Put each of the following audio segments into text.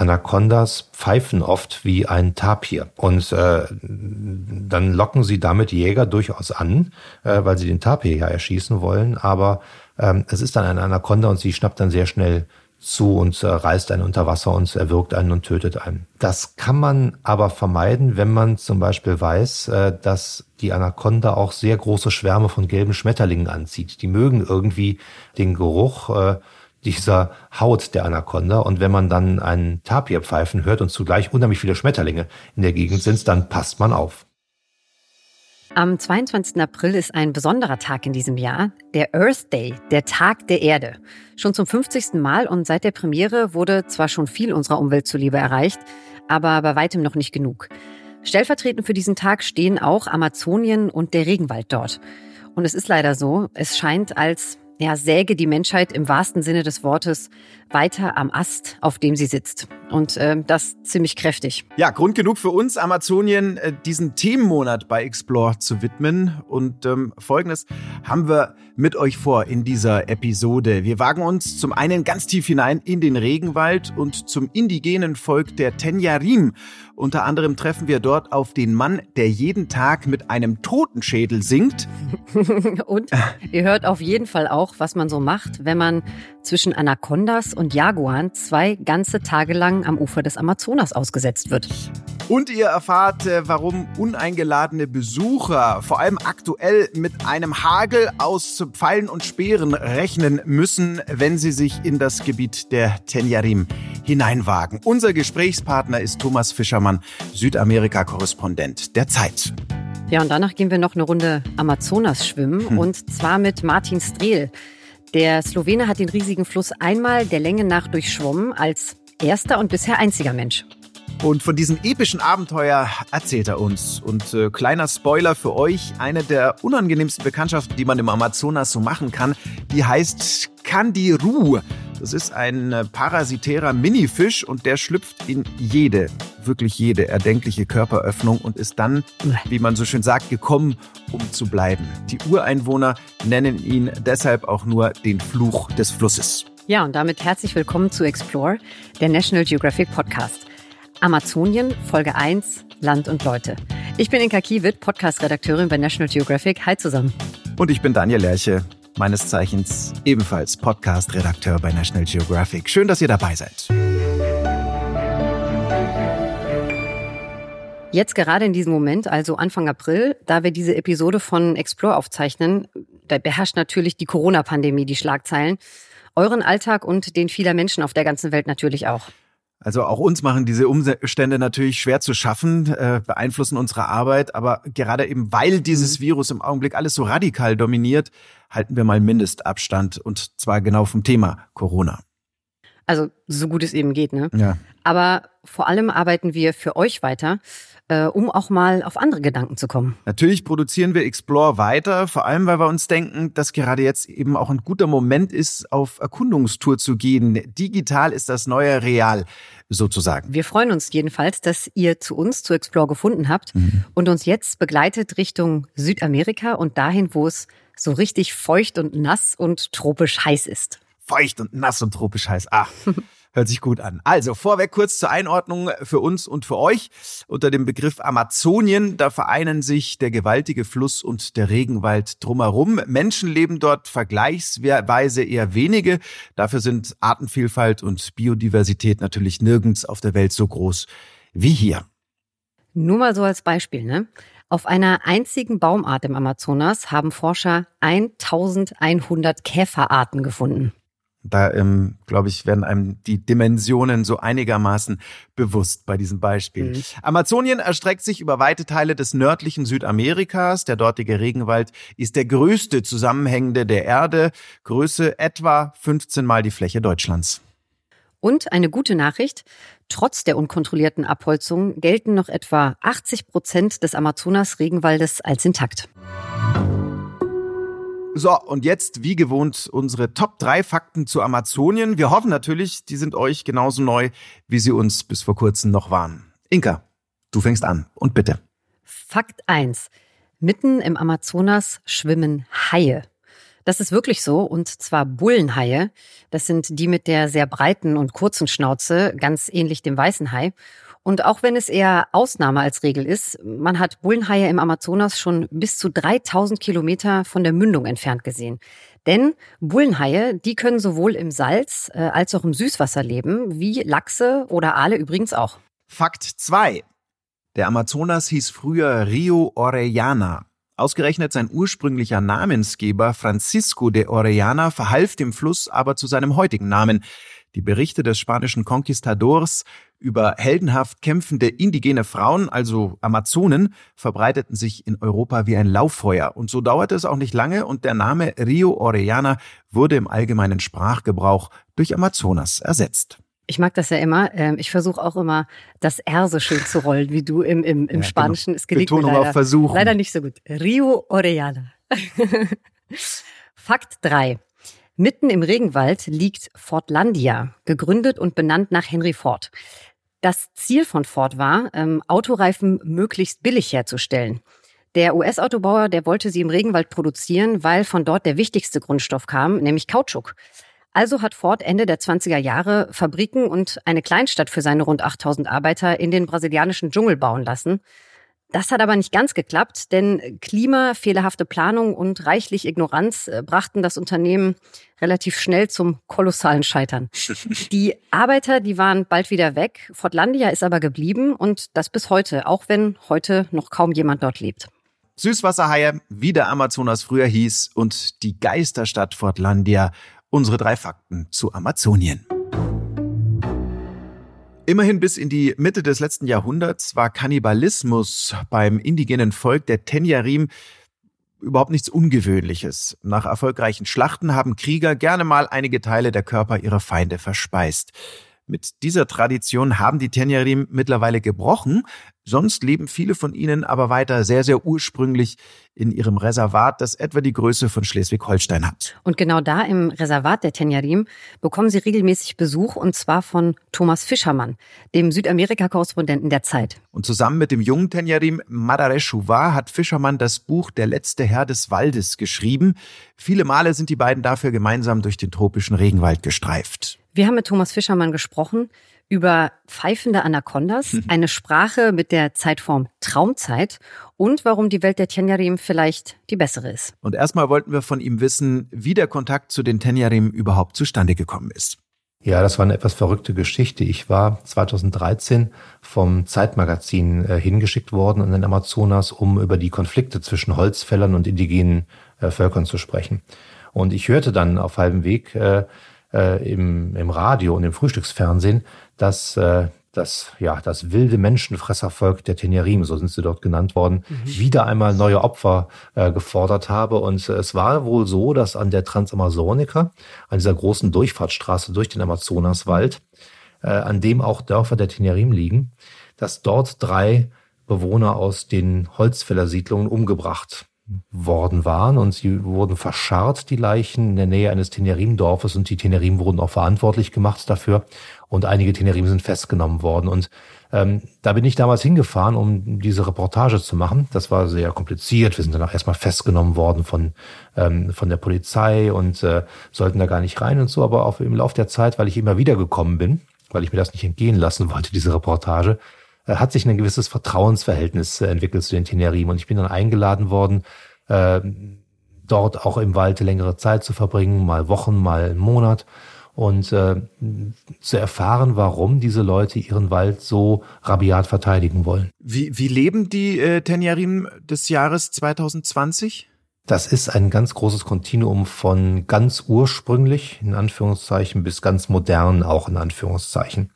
Anacondas pfeifen oft wie ein Tapir. Und äh, dann locken sie damit Jäger durchaus an, äh, weil sie den Tapir ja erschießen wollen. Aber ähm, es ist dann eine Anaconda und sie schnappt dann sehr schnell zu und äh, reißt einen unter Wasser und erwürgt einen und tötet einen. Das kann man aber vermeiden, wenn man zum Beispiel weiß, äh, dass die Anaconda auch sehr große Schwärme von gelben Schmetterlingen anzieht. Die mögen irgendwie den Geruch äh, dieser Haut der Anaconda. Und wenn man dann einen Tapir pfeifen hört und zugleich unheimlich viele Schmetterlinge in der Gegend sind, dann passt man auf. Am 22. April ist ein besonderer Tag in diesem Jahr, der Earth Day, der Tag der Erde. Schon zum 50. Mal und seit der Premiere wurde zwar schon viel unserer Umwelt zuliebe erreicht, aber bei weitem noch nicht genug. Stellvertretend für diesen Tag stehen auch Amazonien und der Regenwald dort. Und es ist leider so, es scheint, als ja, säge die Menschheit im wahrsten Sinne des Wortes weiter am Ast, auf dem sie sitzt. Und äh, das ziemlich kräftig. Ja, Grund genug für uns, Amazonien, äh, diesen Themenmonat bei Explore zu widmen. Und ähm, folgendes haben wir mit euch vor in dieser Episode. Wir wagen uns zum einen ganz tief hinein in den Regenwald und zum indigenen Volk der Tenyarim. Unter anderem treffen wir dort auf den Mann, der jeden Tag mit einem Totenschädel singt. und ihr hört auf jeden Fall auch, was man so macht, wenn man zwischen Anacondas und Jaguaren zwei ganze Tage lang am Ufer des Amazonas ausgesetzt wird. Und ihr erfahrt, äh, warum uneingeladene Besucher vor allem aktuell mit einem Hagel aus Pfeilen und Speeren rechnen müssen, wenn sie sich in das Gebiet der Tenjarim hineinwagen. Unser Gesprächspartner ist Thomas Fischermann, Südamerika-Korrespondent der Zeit. Ja, und danach gehen wir noch eine Runde Amazonas schwimmen hm. und zwar mit Martin Strehl. Der Slowene hat den riesigen Fluss einmal der Länge nach durchschwommen als erster und bisher einziger Mensch. Und von diesem epischen Abenteuer erzählt er uns. Und äh, kleiner Spoiler für euch, eine der unangenehmsten Bekanntschaften, die man im Amazonas so machen kann, die heißt Candiru. Das ist ein äh, parasitärer Minifisch und der schlüpft in jede, wirklich jede erdenkliche Körperöffnung und ist dann, wie man so schön sagt, gekommen, um zu bleiben. Die Ureinwohner nennen ihn deshalb auch nur den Fluch des Flusses. Ja, und damit herzlich willkommen zu Explore, der National Geographic Podcast. Amazonien, Folge 1, Land und Leute. Ich bin Inka Kiewit, Podcast-Redakteurin bei National Geographic. Hi zusammen. Und ich bin Daniel Lerche, meines Zeichens ebenfalls Podcast-Redakteur bei National Geographic. Schön, dass ihr dabei seid. Jetzt gerade in diesem Moment, also Anfang April, da wir diese Episode von Explore aufzeichnen, da beherrscht natürlich die Corona-Pandemie die Schlagzeilen. Euren Alltag und den vieler Menschen auf der ganzen Welt natürlich auch. Also auch uns machen diese Umstände natürlich schwer zu schaffen, äh, beeinflussen unsere Arbeit. Aber gerade eben, weil dieses mhm. Virus im Augenblick alles so radikal dominiert, halten wir mal Mindestabstand und zwar genau vom Thema Corona. Also so gut es eben geht, ne? Ja. Aber vor allem arbeiten wir für euch weiter äh, um auch mal auf andere Gedanken zu kommen. Natürlich produzieren wir Explore weiter, vor allem weil wir uns denken, dass gerade jetzt eben auch ein guter Moment ist, auf Erkundungstour zu gehen. Digital ist das neue Real sozusagen. Wir freuen uns jedenfalls, dass ihr zu uns, zu Explore gefunden habt mhm. und uns jetzt begleitet Richtung Südamerika und dahin, wo es so richtig feucht und nass und tropisch heiß ist. Feucht und nass und tropisch heiß. Ah. Hört sich gut an. Also vorweg kurz zur Einordnung für uns und für euch. Unter dem Begriff Amazonien, da vereinen sich der gewaltige Fluss und der Regenwald drumherum. Menschen leben dort vergleichsweise eher wenige. Dafür sind Artenvielfalt und Biodiversität natürlich nirgends auf der Welt so groß wie hier. Nur mal so als Beispiel, ne? Auf einer einzigen Baumart im Amazonas haben Forscher 1100 Käferarten gefunden. Da, ähm, glaube ich, werden einem die Dimensionen so einigermaßen bewusst bei diesem Beispiel. Mhm. Amazonien erstreckt sich über weite Teile des nördlichen Südamerikas. Der dortige Regenwald ist der größte zusammenhängende der Erde. Größe etwa 15 mal die Fläche Deutschlands. Und eine gute Nachricht. Trotz der unkontrollierten Abholzung gelten noch etwa 80 Prozent des Amazonas-Regenwaldes als intakt. So, und jetzt, wie gewohnt, unsere Top 3 Fakten zu Amazonien. Wir hoffen natürlich, die sind euch genauso neu, wie sie uns bis vor kurzem noch waren. Inka, du fängst an und bitte. Fakt 1. Mitten im Amazonas schwimmen Haie. Das ist wirklich so, und zwar Bullenhaie. Das sind die mit der sehr breiten und kurzen Schnauze, ganz ähnlich dem weißen Hai. Und auch wenn es eher Ausnahme als Regel ist, man hat Bullenhaie im Amazonas schon bis zu 3000 Kilometer von der Mündung entfernt gesehen. Denn Bullenhaie, die können sowohl im Salz äh, als auch im Süßwasser leben, wie Lachse oder Aale übrigens auch. Fakt 2. Der Amazonas hieß früher Rio Orellana. Ausgerechnet sein ursprünglicher Namensgeber Francisco de Orellana verhalf dem Fluss aber zu seinem heutigen Namen. Die Berichte des spanischen Conquistadors über heldenhaft kämpfende indigene Frauen, also Amazonen, verbreiteten sich in Europa wie ein Lauffeuer. Und so dauerte es auch nicht lange und der Name Rio Orellana wurde im allgemeinen Sprachgebrauch durch Amazonas ersetzt. Ich mag das ja immer. Ähm, ich versuche auch immer, das R so schön zu rollen, wie du im, im, im ja, genau. Spanischen. Genau. Es gelingt Betonung mir leider, auf Versuchen. leider nicht so gut. Rio Orellana. Fakt 3. Mitten im Regenwald liegt Fortlandia, gegründet und benannt nach Henry Ford. Das Ziel von Ford war, ähm, Autoreifen möglichst billig herzustellen. Der US-Autobauer, der wollte sie im Regenwald produzieren, weil von dort der wichtigste Grundstoff kam, nämlich Kautschuk. Also hat Ford Ende der 20er Jahre Fabriken und eine Kleinstadt für seine rund 8000 Arbeiter in den brasilianischen Dschungel bauen lassen. Das hat aber nicht ganz geklappt, denn Klima, fehlerhafte Planung und reichlich Ignoranz äh, brachten das Unternehmen relativ schnell zum kolossalen Scheitern. Die Arbeiter, die waren bald wieder weg. Fortlandia ist aber geblieben und das bis heute, auch wenn heute noch kaum jemand dort lebt. Süßwasserhaie, wie der Amazonas früher hieß, und die Geisterstadt Fortlandia Unsere drei Fakten zu Amazonien. Immerhin bis in die Mitte des letzten Jahrhunderts war Kannibalismus beim indigenen Volk der Tenyarim überhaupt nichts Ungewöhnliches. Nach erfolgreichen Schlachten haben Krieger gerne mal einige Teile der Körper ihrer Feinde verspeist. Mit dieser Tradition haben die Tenyarim mittlerweile gebrochen, sonst leben viele von ihnen aber weiter sehr, sehr ursprünglich in ihrem Reservat, das etwa die Größe von Schleswig-Holstein hat. Und genau da im Reservat der Tenyarim bekommen sie regelmäßig Besuch und zwar von Thomas Fischermann, dem Südamerika-Korrespondenten der Zeit. Und zusammen mit dem jungen Tenyarim Madare Chouva hat Fischermann das Buch Der letzte Herr des Waldes geschrieben. Viele Male sind die beiden dafür gemeinsam durch den tropischen Regenwald gestreift. Wir haben mit Thomas Fischermann gesprochen über pfeifende Anacondas, mhm. eine Sprache mit der Zeitform Traumzeit und warum die Welt der Tenyarim vielleicht die bessere ist. Und erstmal wollten wir von ihm wissen, wie der Kontakt zu den Tenyarim überhaupt zustande gekommen ist. Ja, das war eine etwas verrückte Geschichte. Ich war 2013 vom Zeitmagazin äh, hingeschickt worden in den Amazonas, um über die Konflikte zwischen Holzfällern und indigenen äh, Völkern zu sprechen. Und ich hörte dann auf halbem Weg, äh, äh, im, im Radio und im Frühstücksfernsehen, dass äh, das, ja, das wilde Menschenfresservolk der Tenerim, so sind sie dort genannt worden, mhm. wieder einmal neue Opfer äh, gefordert habe. Und äh, es war wohl so, dass an der Transamazonica, an dieser großen Durchfahrtsstraße durch den Amazonaswald, äh, an dem auch Dörfer der Tenerim liegen, dass dort drei Bewohner aus den Holzfällersiedlungen umgebracht worden waren und sie wurden verscharrt, die Leichen, in der Nähe eines Tenerim-Dorfes und die Tenerim wurden auch verantwortlich gemacht dafür und einige Tenerim sind festgenommen worden und ähm, da bin ich damals hingefahren, um diese Reportage zu machen. Das war sehr kompliziert. Wir sind dann auch erstmal festgenommen worden von, ähm, von der Polizei und äh, sollten da gar nicht rein und so. Aber auch im Laufe der Zeit, weil ich immer wieder gekommen bin, weil ich mir das nicht entgehen lassen wollte, diese Reportage, hat sich ein gewisses Vertrauensverhältnis äh, entwickelt zu den Tenerim. Und ich bin dann eingeladen worden, äh, dort auch im Wald längere Zeit zu verbringen, mal Wochen, mal einen Monat und äh, zu erfahren, warum diese Leute ihren Wald so rabiat verteidigen wollen. Wie, wie leben die äh, Tenyarim des Jahres 2020? Das ist ein ganz großes Kontinuum von ganz ursprünglich, in Anführungszeichen, bis ganz modern, auch in Anführungszeichen.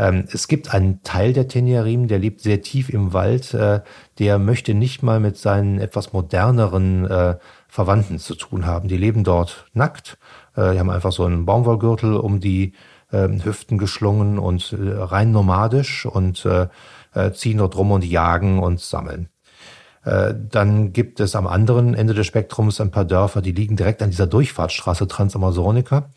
Ähm, es gibt einen Teil der Tenerim, der lebt sehr tief im Wald, äh, der möchte nicht mal mit seinen etwas moderneren äh, Verwandten zu tun haben. Die leben dort nackt, äh, die haben einfach so einen Baumwollgürtel um die ähm, Hüften geschlungen und rein nomadisch und ziehen dort rum und jagen und sammeln. Dann gibt es am anderen Ende des Spektrums ein paar Dörfer, die liegen direkt an dieser Durchfahrtsstraße Transamazonica.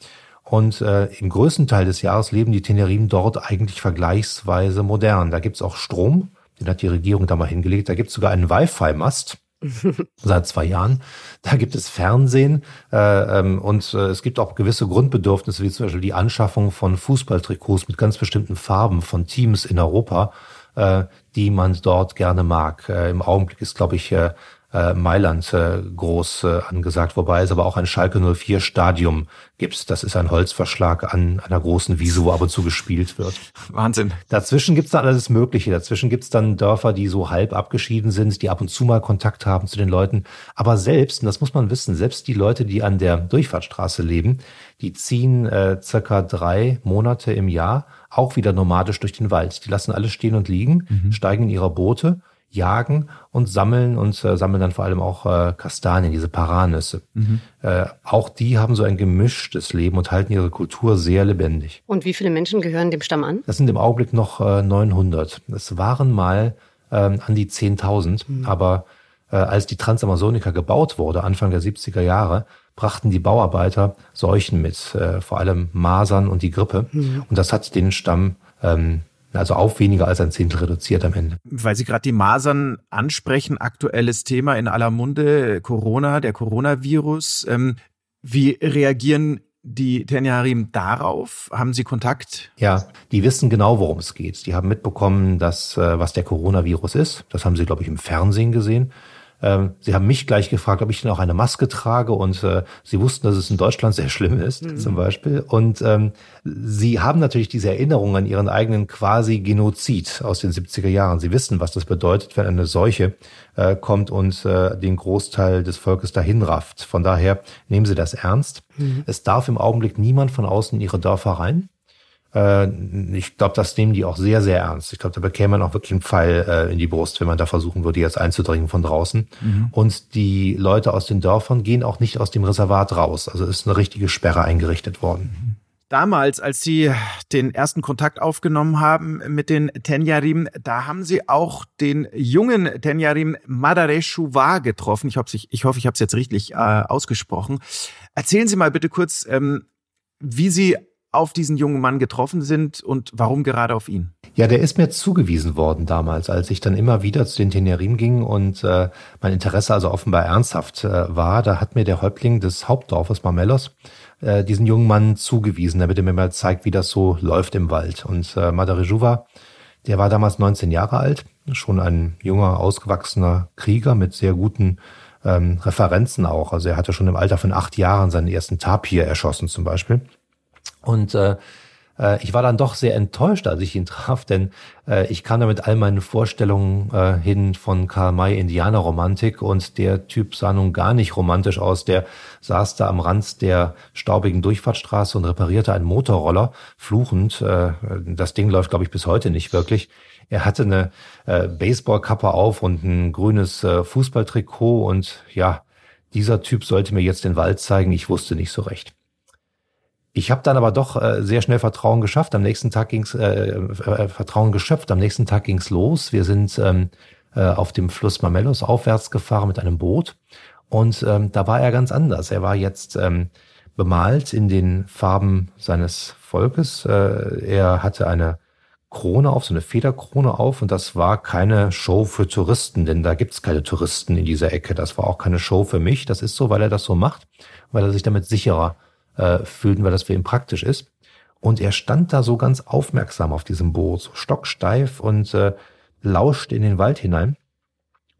Und äh, im größten Teil des Jahres leben die Tenerim dort eigentlich vergleichsweise modern. Da gibt's auch Strom, den hat die Regierung da mal hingelegt. Da gibt's sogar einen Wi-Fi-Mast. seit zwei Jahren. Da gibt es Fernsehen äh, ähm, und äh, es gibt auch gewisse Grundbedürfnisse, wie zum Beispiel die Anschaffung von Fußballtrikots mit ganz bestimmten Farben von Teams in Europa, äh, die man dort gerne mag. Äh, Im Augenblick ist, glaube ich, äh, Mailand äh, groß äh, angesagt, wobei es aber auch ein Schalke 04 Stadium gibt. Das ist ein Holzverschlag an einer großen Wiese, wo ab und zu gespielt wird. Wahnsinn. Dazwischen gibt's dann alles Mögliche. Dazwischen gibt's dann Dörfer, die so halb abgeschieden sind, die ab und zu mal Kontakt haben zu den Leuten. Aber selbst, und das muss man wissen, selbst die Leute, die an der Durchfahrtsstraße leben, die ziehen äh, circa drei Monate im Jahr auch wieder nomadisch durch den Wald. Die lassen alles stehen und liegen, mhm. steigen in ihre Boote jagen und sammeln und äh, sammeln dann vor allem auch äh, Kastanien, diese Paranüsse. Mhm. Äh, auch die haben so ein gemischtes Leben und halten ihre Kultur sehr lebendig. Und wie viele Menschen gehören dem Stamm an? Das sind im Augenblick noch äh, 900. Es waren mal ähm, an die 10.000, mhm. aber äh, als die Transamazonica gebaut wurde, Anfang der 70er Jahre, brachten die Bauarbeiter Seuchen mit, äh, vor allem Masern und die Grippe. Mhm. Und das hat den Stamm ähm, also auf weniger als ein Zehntel reduziert am Ende. Weil Sie gerade die Masern ansprechen, aktuelles Thema in aller Munde, Corona, der Coronavirus. Ähm, wie reagieren die Tenyarim darauf? Haben Sie Kontakt? Ja, die wissen genau, worum es geht. Die haben mitbekommen, dass, äh, was der Coronavirus ist. Das haben sie, glaube ich, im Fernsehen gesehen. Ähm, sie haben mich gleich gefragt, ob ich denn auch eine Maske trage und äh, sie wussten, dass es in Deutschland sehr schlimm ist, mhm. zum Beispiel. Und ähm, sie haben natürlich diese Erinnerung an ihren eigenen quasi Genozid aus den 70er Jahren. Sie wissen, was das bedeutet, wenn eine Seuche äh, kommt und äh, den Großteil des Volkes dahin rafft. Von daher nehmen sie das ernst. Mhm. Es darf im Augenblick niemand von außen in ihre Dörfer rein. Äh, ich glaube, das nehmen die auch sehr, sehr ernst. Ich glaube, da bekäme man auch wirklich einen Pfeil äh, in die Brust, wenn man da versuchen würde, jetzt einzudringen von draußen. Mhm. Und die Leute aus den Dörfern gehen auch nicht aus dem Reservat raus. Also ist eine richtige Sperre eingerichtet worden. Damals, als Sie den ersten Kontakt aufgenommen haben mit den Tenyarim, da haben Sie auch den jungen Tenyarim Madareshuwa getroffen. Ich hoffe, ich, ich, hoffe, ich habe es jetzt richtig äh, ausgesprochen. Erzählen Sie mal bitte kurz, ähm, wie Sie auf diesen jungen Mann getroffen sind und warum gerade auf ihn? Ja, der ist mir zugewiesen worden damals, als ich dann immer wieder zu den Tenerim ging und äh, mein Interesse also offenbar ernsthaft äh, war. Da hat mir der Häuptling des Hauptdorfes Mamelos äh, diesen jungen Mann zugewiesen, damit er mir mal zeigt, wie das so läuft im Wald. Und äh, Madarejuva, der war damals 19 Jahre alt, schon ein junger, ausgewachsener Krieger mit sehr guten ähm, Referenzen auch. Also er hatte schon im Alter von acht Jahren seinen ersten Tapir erschossen zum Beispiel. Und äh, äh, ich war dann doch sehr enttäuscht, als ich ihn traf, denn äh, ich kam da mit all meinen Vorstellungen äh, hin von Karl May Indianerromantik und der Typ sah nun gar nicht romantisch aus. Der saß da am Rand der staubigen Durchfahrtsstraße und reparierte einen Motorroller, fluchend. Äh, das Ding läuft, glaube ich, bis heute nicht wirklich. Er hatte eine äh, Baseballkappe auf und ein grünes äh, Fußballtrikot und ja, dieser Typ sollte mir jetzt den Wald zeigen. Ich wusste nicht so recht. Ich habe dann aber doch äh, sehr schnell Vertrauen geschafft. Am nächsten Tag ging's äh, äh, Vertrauen geschöpft. Am nächsten Tag ging's los. Wir sind ähm, äh, auf dem Fluss Mamellos aufwärts gefahren mit einem Boot und ähm, da war er ganz anders. Er war jetzt ähm, bemalt in den Farben seines Volkes. Äh, er hatte eine Krone auf, so eine Federkrone auf und das war keine Show für Touristen, denn da gibt's keine Touristen in dieser Ecke. Das war auch keine Show für mich. Das ist so, weil er das so macht, weil er sich damit sicherer äh, fühlten, weil das für ihn praktisch ist. Und er stand da so ganz aufmerksam auf diesem Boot, so stocksteif und äh, lauschte in den Wald hinein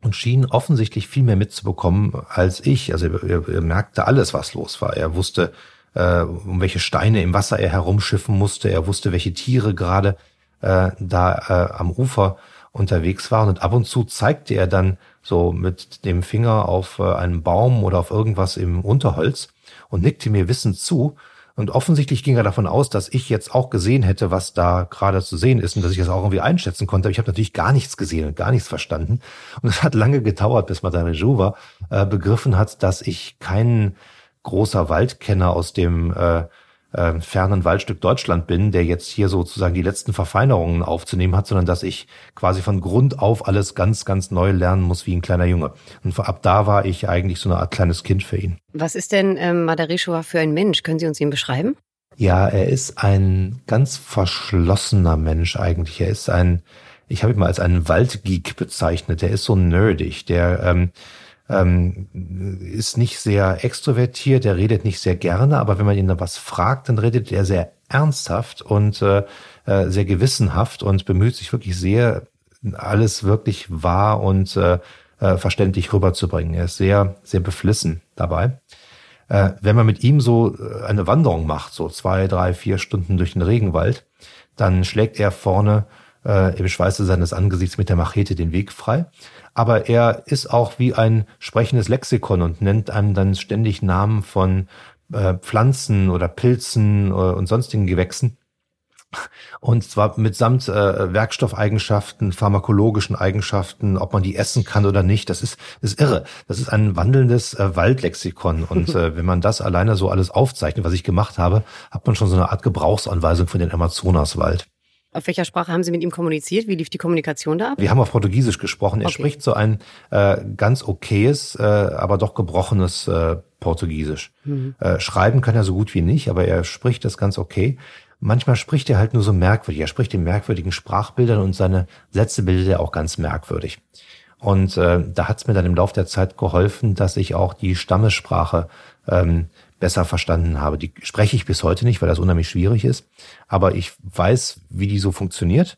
und schien offensichtlich viel mehr mitzubekommen als ich. Also er, er merkte alles, was los war. Er wusste, äh, um welche Steine im Wasser er herumschiffen musste. Er wusste, welche Tiere gerade äh, da äh, am Ufer unterwegs waren. Und ab und zu zeigte er dann so mit dem Finger auf äh, einen Baum oder auf irgendwas im Unterholz und nickte mir wissend zu. Und offensichtlich ging er davon aus, dass ich jetzt auch gesehen hätte, was da gerade zu sehen ist und dass ich das auch irgendwie einschätzen konnte. Aber ich habe natürlich gar nichts gesehen und gar nichts verstanden. Und es hat lange gedauert, bis Madame Juva äh, begriffen hat, dass ich kein großer Waldkenner aus dem äh, äh, fernen Waldstück Deutschland bin, der jetzt hier sozusagen die letzten Verfeinerungen aufzunehmen hat, sondern dass ich quasi von Grund auf alles ganz, ganz neu lernen muss wie ein kleiner Junge. Und ab da war ich eigentlich so eine Art kleines Kind für ihn. Was ist denn ähm, Madarishua für ein Mensch? Können Sie uns ihn beschreiben? Ja, er ist ein ganz verschlossener Mensch eigentlich. Er ist ein, ich habe ihn mal als einen Waldgeek bezeichnet. Der ist so nerdig. Der ähm, ähm, ist nicht sehr extrovertiert, er redet nicht sehr gerne, aber wenn man ihn dann was fragt, dann redet er sehr ernsthaft und äh, äh, sehr gewissenhaft und bemüht sich wirklich sehr, alles wirklich wahr und äh, äh, verständlich rüberzubringen. Er ist sehr, sehr beflissen dabei. Äh, wenn man mit ihm so äh, eine Wanderung macht, so zwei, drei, vier Stunden durch den Regenwald, dann schlägt er vorne äh, im Schweiße seines Angesichts mit der Machete den Weg frei aber er ist auch wie ein sprechendes Lexikon und nennt einem dann ständig Namen von äh, Pflanzen oder Pilzen äh, und sonstigen Gewächsen. Und zwar mitsamt äh, Werkstoffeigenschaften, pharmakologischen Eigenschaften, ob man die essen kann oder nicht. Das ist, ist irre. Das ist ein wandelndes äh, Waldlexikon. Und äh, wenn man das alleine so alles aufzeichnet, was ich gemacht habe, hat man schon so eine Art Gebrauchsanweisung für den Amazonaswald. Auf welcher Sprache haben Sie mit ihm kommuniziert? Wie lief die Kommunikation da ab? Wir haben auf Portugiesisch gesprochen. Er okay. spricht so ein äh, ganz okayes, äh, aber doch gebrochenes äh, Portugiesisch. Mhm. Äh, schreiben kann er so gut wie nicht, aber er spricht das ganz okay. Manchmal spricht er halt nur so merkwürdig. Er spricht in merkwürdigen Sprachbildern und seine Sätze bildet er auch ganz merkwürdig. Und äh, da hat es mir dann im Laufe der Zeit geholfen, dass ich auch die Stammessprache ähm, besser verstanden habe. Die spreche ich bis heute nicht, weil das unheimlich schwierig ist. Aber ich weiß, wie die so funktioniert.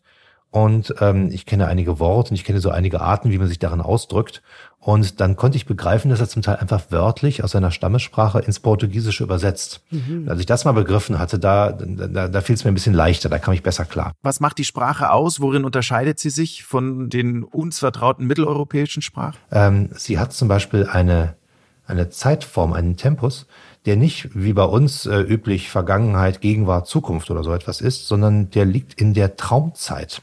Und ähm, ich kenne einige Worte und ich kenne so einige Arten, wie man sich darin ausdrückt. Und dann konnte ich begreifen, dass er zum Teil einfach wörtlich aus seiner Stammessprache ins Portugiesische übersetzt. Mhm. Als ich das mal begriffen hatte, da, da, da fiel es mir ein bisschen leichter, da kam ich besser klar. Was macht die Sprache aus? Worin unterscheidet sie sich von den uns vertrauten mitteleuropäischen Sprachen? Ähm, sie hat zum Beispiel eine, eine Zeitform, einen Tempus, der nicht wie bei uns äh, üblich Vergangenheit, Gegenwart, Zukunft oder so etwas ist, sondern der liegt in der Traumzeit.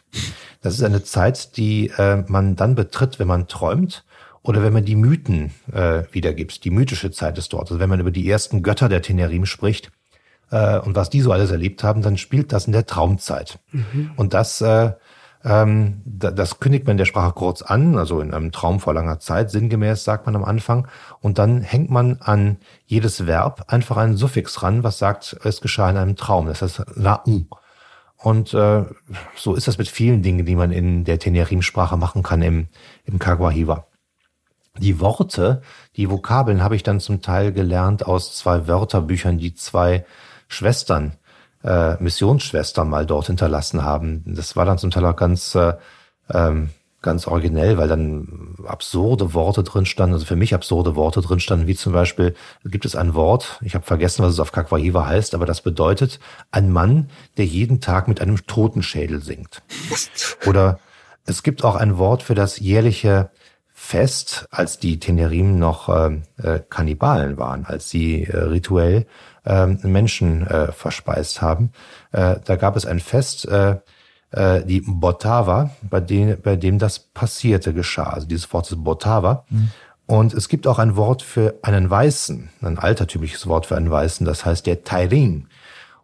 Das ist eine Zeit, die äh, man dann betritt, wenn man träumt oder wenn man die Mythen äh, wiedergibt. Die mythische Zeit ist dort. Also wenn man über die ersten Götter der Tenerim spricht äh, und was die so alles erlebt haben, dann spielt das in der Traumzeit. Mhm. Und das äh, ähm, das kündigt man der Sprache kurz an, also in einem Traum vor langer Zeit, sinngemäß sagt man am Anfang. Und dann hängt man an jedes Verb einfach einen Suffix ran, was sagt, es geschah in einem Traum. Das heißt Ra'u. Und äh, so ist das mit vielen Dingen, die man in der Tenerim-Sprache machen kann im, im Kagwahiva. Die Worte, die Vokabeln habe ich dann zum Teil gelernt aus zwei Wörterbüchern, die zwei Schwestern äh, Missionsschwestern mal dort hinterlassen haben. Das war dann zum Teil auch ganz, äh, ähm, ganz originell, weil dann absurde Worte drin standen, also für mich absurde Worte drin standen, wie zum Beispiel, gibt es ein Wort, ich habe vergessen, was es auf Kakwahiva heißt, aber das bedeutet ein Mann, der jeden Tag mit einem Totenschädel singt. Oder es gibt auch ein Wort für das jährliche Fest, als die Tenerim noch äh, äh Kannibalen waren, als sie äh, rituell Menschen äh, verspeist haben. Äh, da gab es ein Fest, äh, äh, die Botava, bei dem, bei dem das passierte, geschah. Also dieses Wort ist Botava. Mhm. Und es gibt auch ein Wort für einen Weißen, ein altertümliches Wort für einen Weißen, das heißt der Tairin.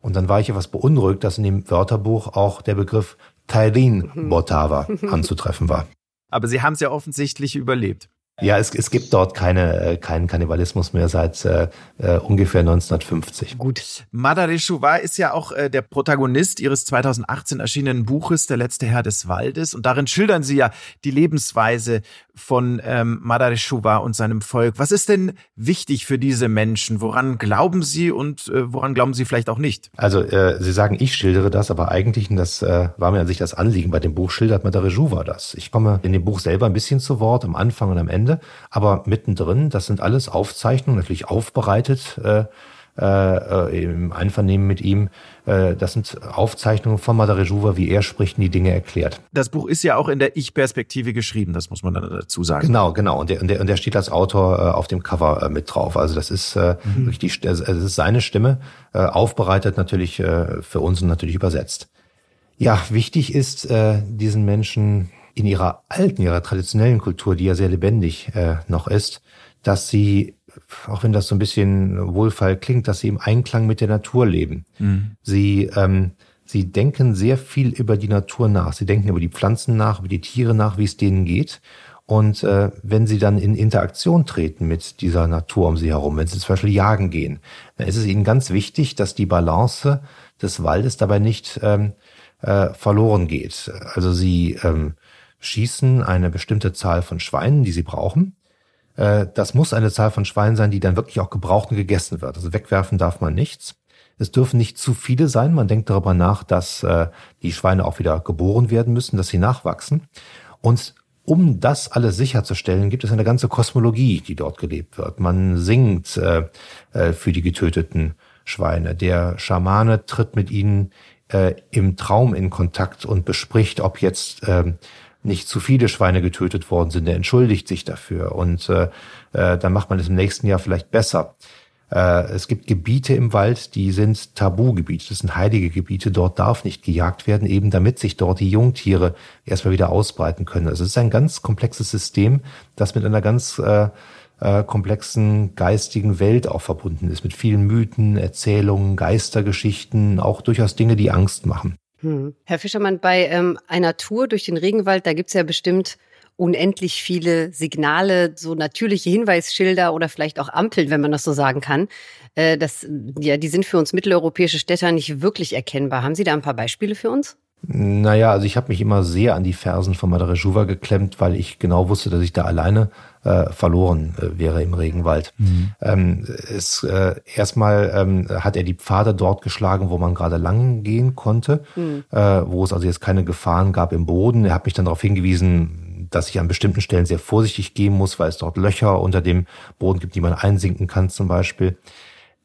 Und dann war ich etwas beunruhigt, dass in dem Wörterbuch auch der Begriff Tairin Botava anzutreffen war. Aber Sie haben es ja offensichtlich überlebt. Ja, es, es gibt dort keine, äh, keinen Kannibalismus mehr seit äh, äh ungefähr 1950. Gut. Madare Chouva ist ja auch äh, der Protagonist Ihres 2018 erschienenen Buches Der letzte Herr des Waldes. Und darin schildern Sie ja die Lebensweise von ähm, Madare Chouva und seinem Volk. Was ist denn wichtig für diese Menschen? Woran glauben Sie und äh, woran glauben Sie vielleicht auch nicht? Also äh, Sie sagen, ich schildere das, aber eigentlich, und das äh, war mir an sich das Anliegen, bei dem Buch schildert Madare Chouva das. Ich komme in dem Buch selber ein bisschen zu Wort, am Anfang und am Ende. Ende. Aber mittendrin, das sind alles Aufzeichnungen, natürlich aufbereitet äh, äh, im Einvernehmen mit ihm. Äh, das sind Aufzeichnungen von Madarejuva, wie er spricht und die Dinge erklärt. Das Buch ist ja auch in der Ich-Perspektive geschrieben, das muss man dann dazu sagen. Genau, genau. Und der, und der, und der steht als Autor äh, auf dem Cover äh, mit drauf. Also das ist äh, mhm. wirklich die, also das ist seine Stimme, äh, aufbereitet natürlich äh, für uns und natürlich übersetzt. Ja, wichtig ist, äh, diesen Menschen in ihrer alten, ihrer traditionellen Kultur, die ja sehr lebendig äh, noch ist, dass sie, auch wenn das so ein bisschen wohlfeil klingt, dass sie im Einklang mit der Natur leben. Mhm. Sie, ähm, sie denken sehr viel über die Natur nach. Sie denken über die Pflanzen nach, über die Tiere nach, wie es denen geht. Und äh, wenn sie dann in Interaktion treten mit dieser Natur um sie herum, wenn sie zum Beispiel jagen gehen, dann ist es ihnen ganz wichtig, dass die Balance des Waldes dabei nicht ähm, äh, verloren geht. Also sie ähm, schießen eine bestimmte Zahl von Schweinen, die sie brauchen. Äh, das muss eine Zahl von Schweinen sein, die dann wirklich auch gebraucht und gegessen wird. Also wegwerfen darf man nichts. Es dürfen nicht zu viele sein. Man denkt darüber nach, dass äh, die Schweine auch wieder geboren werden müssen, dass sie nachwachsen. Und um das alles sicherzustellen, gibt es eine ganze Kosmologie, die dort gelebt wird. Man singt äh, für die getöteten Schweine. Der Schamane tritt mit ihnen im Traum in Kontakt und bespricht, ob jetzt äh, nicht zu viele Schweine getötet worden sind. Er entschuldigt sich dafür und äh, äh, dann macht man es im nächsten Jahr vielleicht besser. Äh, es gibt Gebiete im Wald, die sind Tabugebiete, das sind heilige Gebiete, dort darf nicht gejagt werden, eben damit sich dort die Jungtiere erstmal wieder ausbreiten können. Also es ist ein ganz komplexes System, das mit einer ganz äh, äh, komplexen geistigen Welt auch verbunden ist, mit vielen Mythen, Erzählungen, Geistergeschichten, auch durchaus Dinge, die Angst machen. Hm. Herr Fischermann, bei ähm, einer Tour durch den Regenwald, da gibt's ja bestimmt unendlich viele Signale, so natürliche Hinweisschilder oder vielleicht auch Ampeln, wenn man das so sagen kann. Äh, das, ja, die sind für uns mitteleuropäische Städter nicht wirklich erkennbar. Haben Sie da ein paar Beispiele für uns? Naja, also ich habe mich immer sehr an die Fersen von Madre Juva geklemmt, weil ich genau wusste, dass ich da alleine äh, verloren äh, wäre im Regenwald. Mhm. Ähm, es, äh, erstmal ähm, hat er die Pfade dort geschlagen, wo man gerade lang gehen konnte, mhm. äh, wo es also jetzt keine Gefahren gab im Boden. Er hat mich dann darauf hingewiesen, dass ich an bestimmten Stellen sehr vorsichtig gehen muss, weil es dort Löcher unter dem Boden gibt, die man einsinken kann zum Beispiel.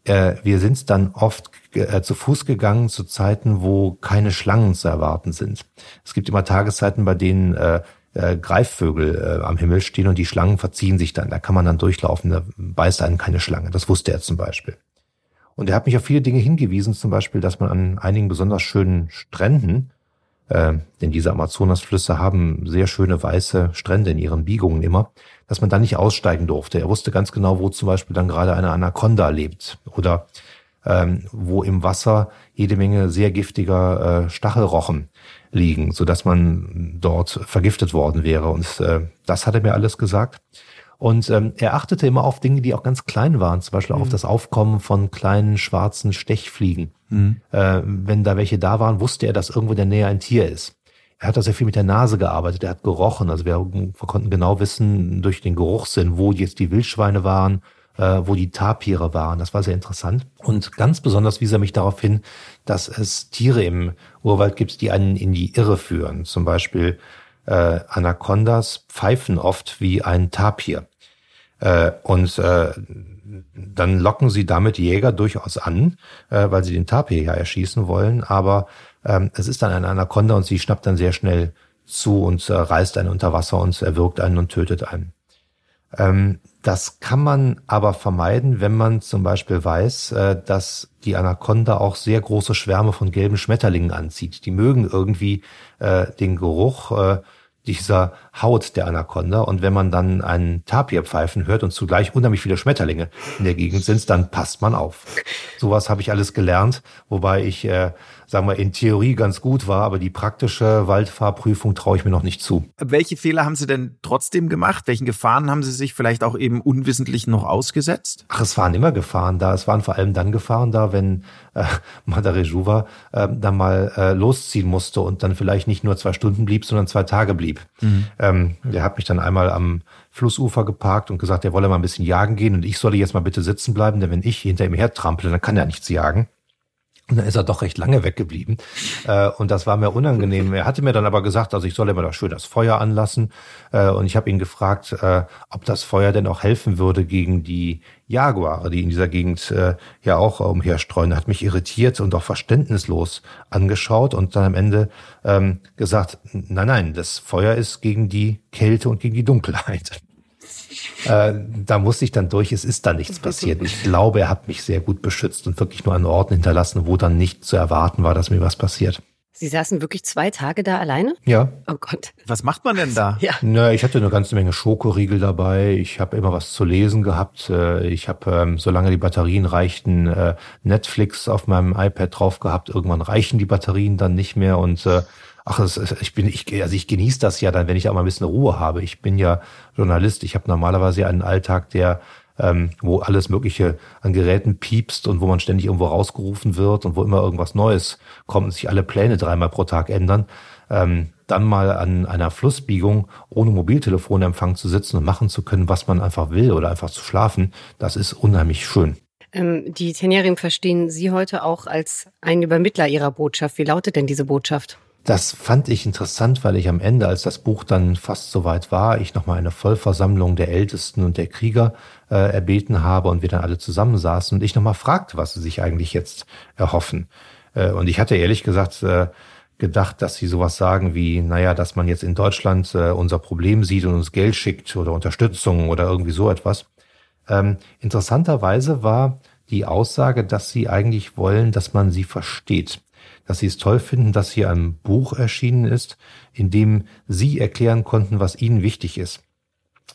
Äh, wir sind dann oft äh, zu Fuß gegangen zu Zeiten, wo keine Schlangen zu erwarten sind. Es gibt immer Tageszeiten, bei denen äh, äh, Greifvögel äh, am Himmel stehen und die Schlangen verziehen sich dann. Da kann man dann durchlaufen, da beißt einen keine Schlange. Das wusste er zum Beispiel. Und er hat mich auf viele Dinge hingewiesen, zum Beispiel, dass man an einigen besonders schönen Stränden, äh, denn diese Amazonasflüsse haben sehr schöne weiße Strände in ihren Biegungen immer, dass man da nicht aussteigen durfte. Er wusste ganz genau, wo zum Beispiel dann gerade eine Anaconda lebt oder ähm, wo im Wasser jede Menge sehr giftiger äh, Stachelrochen liegen, so dass man dort vergiftet worden wäre. Und äh, das hat er mir alles gesagt. Und ähm, er achtete immer auf Dinge, die auch ganz klein waren, zum Beispiel mhm. auf das Aufkommen von kleinen schwarzen Stechfliegen. Mhm. Äh, wenn da welche da waren, wusste er, dass irgendwo in der Nähe ein Tier ist. Er hat da sehr viel mit der Nase gearbeitet, er hat gerochen. Also wir, wir konnten genau wissen durch den Geruchssinn, wo jetzt die Wildschweine waren, äh, wo die Tapire waren. Das war sehr interessant. Und ganz besonders wies er mich darauf hin, dass es Tiere im Urwald gibt, die einen in die Irre führen. Zum Beispiel äh, Anacondas pfeifen oft wie ein Tapir. Äh, und äh, dann locken sie damit Jäger durchaus an, äh, weil sie den Tapir ja erschießen wollen. Aber ähm, es ist dann eine Anaconda und sie schnappt dann sehr schnell zu und äh, reißt einen unter Wasser und erwürgt einen und tötet einen. Ähm, das kann man aber vermeiden, wenn man zum Beispiel weiß, dass die Anaconda auch sehr große Schwärme von gelben Schmetterlingen anzieht. Die mögen irgendwie äh, den Geruch äh, dieser Haut der Anaconda. Und wenn man dann einen Tapir pfeifen hört und zugleich unheimlich viele Schmetterlinge in der Gegend sind, dann passt man auf. Sowas habe ich alles gelernt, wobei ich äh, sagen wir, in Theorie ganz gut war, aber die praktische Waldfahrprüfung traue ich mir noch nicht zu. Welche Fehler haben Sie denn trotzdem gemacht? Welchen Gefahren haben Sie sich vielleicht auch eben unwissentlich noch ausgesetzt? Ach, es waren immer Gefahren da. Es waren vor allem dann Gefahren da, wenn äh, Madare Juva äh, dann mal äh, losziehen musste und dann vielleicht nicht nur zwei Stunden blieb, sondern zwei Tage blieb. Mhm. Ähm, der hat mich dann einmal am Flussufer geparkt und gesagt, er wolle mal ein bisschen jagen gehen und ich solle jetzt mal bitte sitzen bleiben, denn wenn ich hinter ihm hertrample, dann kann er nichts jagen. Und dann ist er doch recht lange weggeblieben. Äh, und das war mir unangenehm. Er hatte mir dann aber gesagt, also ich solle immer da schön das Feuer anlassen. Äh, und ich habe ihn gefragt, äh, ob das Feuer denn auch helfen würde gegen die Jaguare, die in dieser Gegend äh, ja auch umherstreuen. Er hat mich irritiert und auch verständnislos angeschaut und dann am Ende ähm, gesagt, nein, nein, das Feuer ist gegen die Kälte und gegen die Dunkelheit. Äh, da musste ich dann durch, es ist da nichts passiert. Ich glaube, er hat mich sehr gut beschützt und wirklich nur an Orten hinterlassen, wo dann nicht zu erwarten war, dass mir was passiert. Sie saßen wirklich zwei Tage da alleine? Ja. Oh Gott. Was macht man denn da? Ja. Na, ich hatte eine ganze Menge Schokoriegel dabei. Ich habe immer was zu lesen gehabt. Äh, ich habe, ähm, solange die Batterien reichten, äh, Netflix auf meinem iPad drauf gehabt. Irgendwann reichen die Batterien dann nicht mehr und Ach, es, ich bin, ich, also ich genieße das ja dann, wenn ich auch mal ein bisschen Ruhe habe. Ich bin ja Journalist. Ich habe normalerweise einen Alltag, der ähm, wo alles Mögliche an Geräten piepst und wo man ständig irgendwo rausgerufen wird und wo immer irgendwas Neues kommt und sich alle Pläne dreimal pro Tag ändern. Ähm, dann mal an einer Flussbiegung ohne Mobiltelefonempfang zu sitzen und machen zu können, was man einfach will oder einfach zu schlafen, das ist unheimlich schön. Ähm, die Tenierim verstehen Sie heute auch als einen Übermittler Ihrer Botschaft. Wie lautet denn diese Botschaft? Das fand ich interessant, weil ich am Ende, als das Buch dann fast soweit war, ich nochmal eine Vollversammlung der Ältesten und der Krieger äh, erbeten habe und wir dann alle zusammensaßen und ich nochmal fragte, was sie sich eigentlich jetzt erhoffen. Äh, und ich hatte ehrlich gesagt äh, gedacht, dass sie sowas sagen wie, naja, dass man jetzt in Deutschland äh, unser Problem sieht und uns Geld schickt oder Unterstützung oder irgendwie so etwas. Ähm, interessanterweise war die Aussage, dass sie eigentlich wollen, dass man sie versteht dass sie es toll finden, dass hier ein Buch erschienen ist, in dem sie erklären konnten, was ihnen wichtig ist.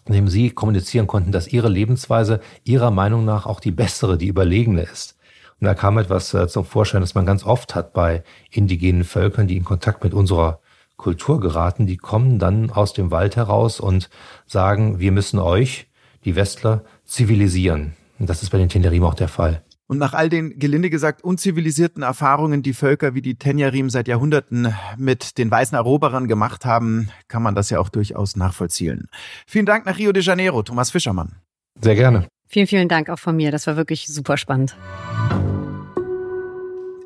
In dem sie kommunizieren konnten, dass ihre Lebensweise ihrer Meinung nach auch die bessere, die überlegene ist. Und da kam etwas äh, zum Vorschein, das man ganz oft hat bei indigenen Völkern, die in Kontakt mit unserer Kultur geraten. Die kommen dann aus dem Wald heraus und sagen, wir müssen euch, die Westler, zivilisieren. Und das ist bei den Tenderim auch der Fall. Und nach all den, gelinde gesagt, unzivilisierten Erfahrungen, die Völker wie die Tenyarim seit Jahrhunderten mit den weißen Eroberern gemacht haben, kann man das ja auch durchaus nachvollziehen. Vielen Dank nach Rio de Janeiro, Thomas Fischermann. Sehr gerne. Vielen, vielen Dank auch von mir. Das war wirklich super spannend.